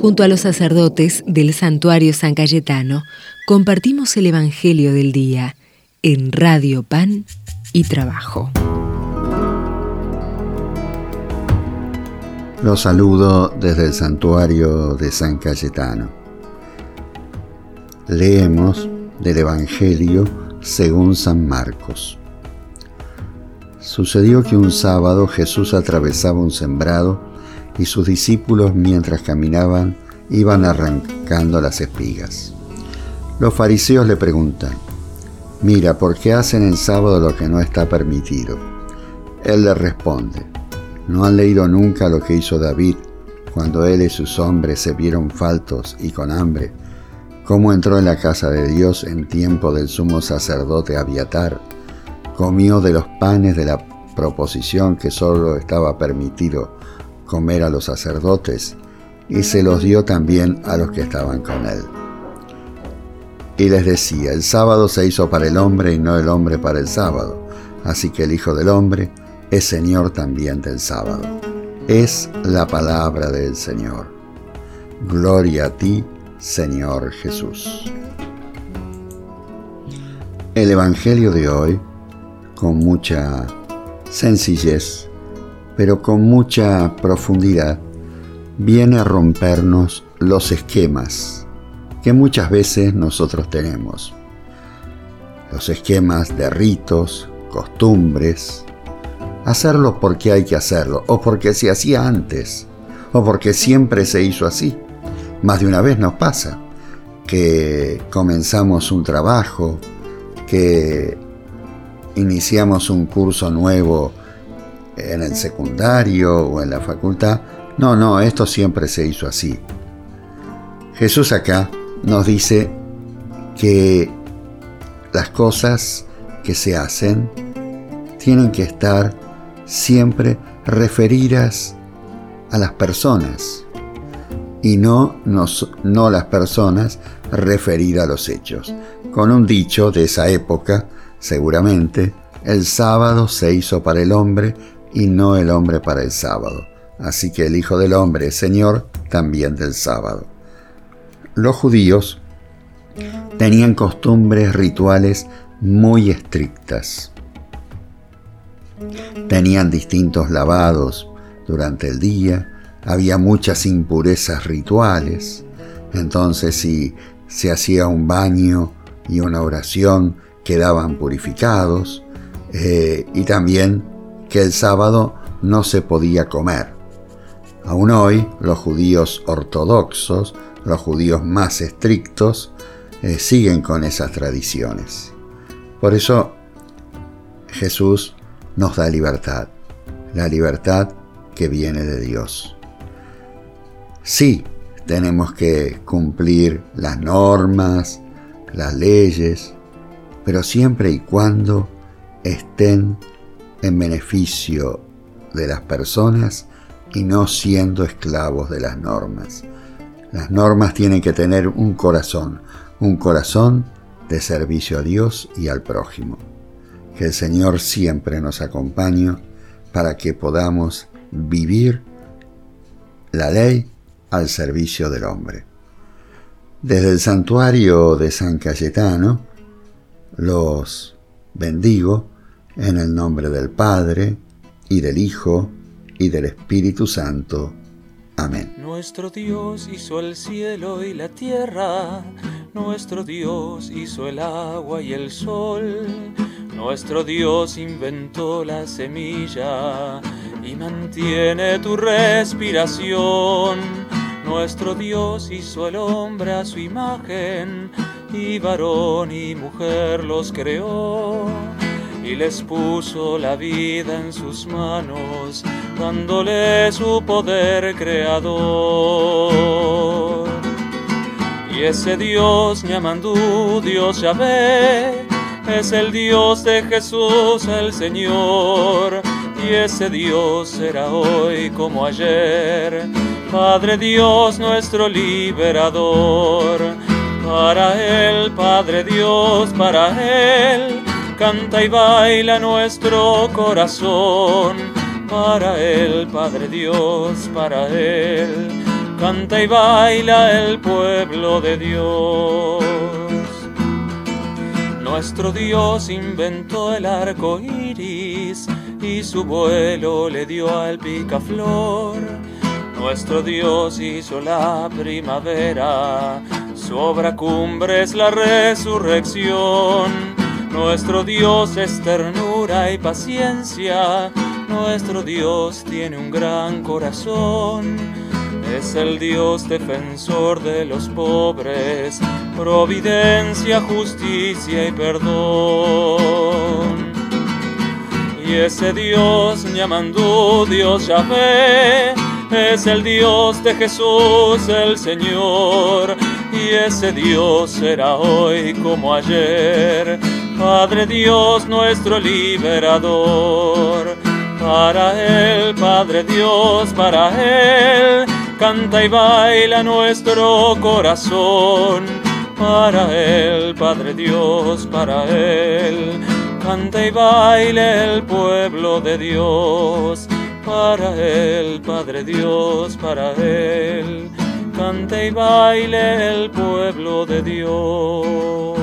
Junto a los sacerdotes del santuario San Cayetano, compartimos el Evangelio del Día en Radio Pan y Trabajo. Los saludo desde el santuario de San Cayetano. Leemos del Evangelio según San Marcos. Sucedió que un sábado Jesús atravesaba un sembrado y sus discípulos mientras caminaban iban arrancando las espigas. Los fariseos le preguntan, mira, ¿por qué hacen en sábado lo que no está permitido? Él les responde, ¿no han leído nunca lo que hizo David cuando él y sus hombres se vieron faltos y con hambre? ¿Cómo entró en la casa de Dios en tiempo del sumo sacerdote Abiatar? Comió de los panes de la proposición que solo estaba permitido comer a los sacerdotes y se los dio también a los que estaban con él. Y les decía, el sábado se hizo para el hombre y no el hombre para el sábado, así que el Hijo del Hombre es Señor también del sábado. Es la palabra del Señor. Gloria a ti, Señor Jesús. El Evangelio de hoy, con mucha sencillez, pero con mucha profundidad, viene a rompernos los esquemas que muchas veces nosotros tenemos. Los esquemas de ritos, costumbres, hacerlo porque hay que hacerlo, o porque se hacía antes, o porque siempre se hizo así. Más de una vez nos pasa que comenzamos un trabajo, que iniciamos un curso nuevo en el secundario o en la facultad. No, no, esto siempre se hizo así. Jesús acá nos dice que las cosas que se hacen tienen que estar siempre referidas a las personas y no, no las personas referidas a los hechos. Con un dicho de esa época, seguramente, el sábado se hizo para el hombre y no el hombre para el sábado. Así que el Hijo del Hombre es Señor también del sábado. Los judíos tenían costumbres rituales muy estrictas. Tenían distintos lavados durante el día, había muchas impurezas rituales, entonces si se hacía un baño y una oración quedaban purificados, eh, y también que el sábado no se podía comer. Aún hoy los judíos ortodoxos, los judíos más estrictos, eh, siguen con esas tradiciones. Por eso Jesús nos da libertad, la libertad que viene de Dios. Sí, tenemos que cumplir las normas, las leyes, pero siempre y cuando estén en beneficio de las personas y no siendo esclavos de las normas. Las normas tienen que tener un corazón, un corazón de servicio a Dios y al prójimo. Que el Señor siempre nos acompañe para que podamos vivir la ley al servicio del hombre. Desde el santuario de San Cayetano, los bendigo en el nombre del Padre, y del Hijo, y del Espíritu Santo. Amén. Nuestro Dios hizo el cielo y la tierra, nuestro Dios hizo el agua y el sol, nuestro Dios inventó la semilla y mantiene tu respiración. Nuestro Dios hizo el hombre a su imagen, y varón y mujer los creó y les puso la vida en sus manos, dándole su poder creador. Y ese Dios Ñamandú, Dios Yahvé, es el Dios de Jesús el Señor, y ese Dios será hoy como ayer, Padre Dios nuestro liberador. Para Él, Padre Dios, para Él canta y baila nuestro corazón. Para Él, Padre Dios, para Él, canta y baila el pueblo de Dios. Nuestro Dios inventó el arco iris y su vuelo le dio al picaflor. Nuestro Dios hizo la primavera, su obra cumbre es la resurrección. Nuestro Dios es ternura y paciencia, nuestro Dios tiene un gran corazón. Es el Dios defensor de los pobres, providencia, justicia y perdón. Y ese Dios llamando Dios Yahvé es el Dios de Jesús el Señor. Y ese Dios será hoy como ayer Padre Dios nuestro liberador. Para Él, Padre Dios, para Él, canta y baila nuestro corazón. Para Él, Padre Dios, para Él, canta y baila el pueblo de Dios. Para Él, Padre Dios, para Él, canta y baile el pueblo de Dios.